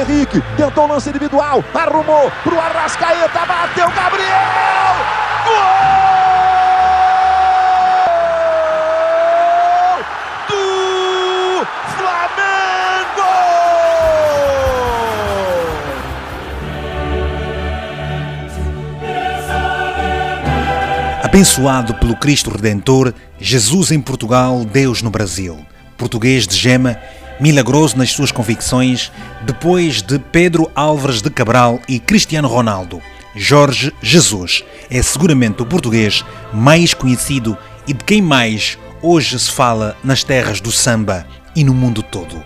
Henrique, tentou o lance individual, arrumou pro Arrascaeta, bateu Gabriel! Gol! Abençoado pelo Cristo Redentor, Jesus em Portugal, Deus no Brasil. Português de gema, milagroso nas suas convicções, depois de Pedro Álvares de Cabral e Cristiano Ronaldo. Jorge Jesus é seguramente o português mais conhecido e de quem mais hoje se fala nas terras do samba e no mundo todo.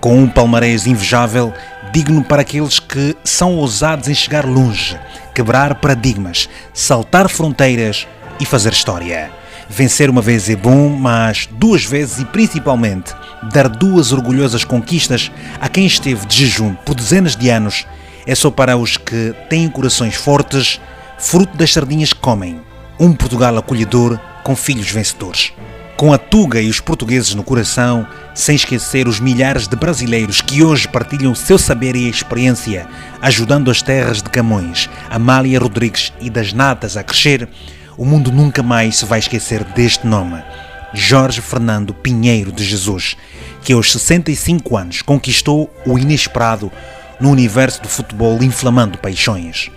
Com um palmarés invejável, digno para aqueles que são ousados em chegar longe, quebrar paradigmas, saltar fronteiras e fazer história. Vencer uma vez é bom, mas duas vezes e principalmente dar duas orgulhosas conquistas a quem esteve de jejum por dezenas de anos é só para os que têm corações fortes, fruto das sardinhas que comem. Um Portugal acolhedor com filhos vencedores. Com a Tuga e os portugueses no coração, sem esquecer os milhares de brasileiros que hoje partilham seu saber e experiência, ajudando as terras de Camões, Amália Rodrigues e das Natas a crescer, o mundo nunca mais se vai esquecer deste nome. Jorge Fernando Pinheiro de Jesus, que aos 65 anos conquistou o inesperado no universo do futebol inflamando paixões.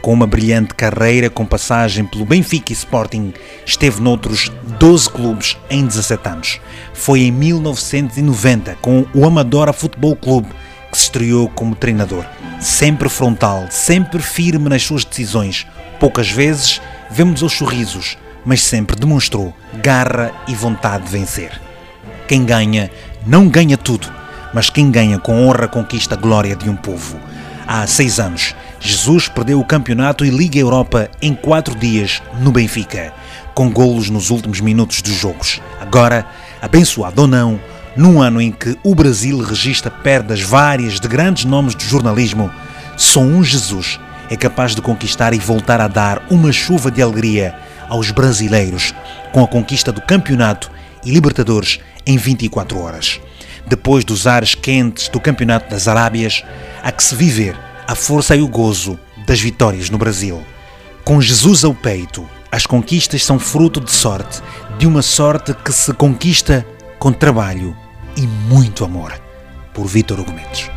Com uma brilhante carreira com passagem pelo Benfica e Sporting, esteve noutros 12 clubes em 17 anos. Foi em 1990 com o Amadora Futebol Clube que se estreou como treinador. Sempre frontal, sempre firme nas suas decisões. Poucas vezes vemos os sorrisos, mas sempre demonstrou garra e vontade de vencer. Quem ganha não ganha tudo, mas quem ganha com honra conquista a glória de um povo. Há seis anos, Jesus perdeu o campeonato e Liga Europa em quatro dias no Benfica, com golos nos últimos minutos dos jogos. Agora, abençoado ou não, num ano em que o Brasil registra perdas várias de grandes nomes do jornalismo, só um Jesus é capaz de conquistar e voltar a dar uma chuva de alegria aos brasileiros com a conquista do campeonato e Libertadores em 24 horas. Depois dos ares quentes do Campeonato das Arábias, há que se viver a força e o gozo das vitórias no Brasil. Com Jesus ao peito, as conquistas são fruto de sorte, de uma sorte que se conquista com trabalho e muito amor. Por Vítor Argumentos.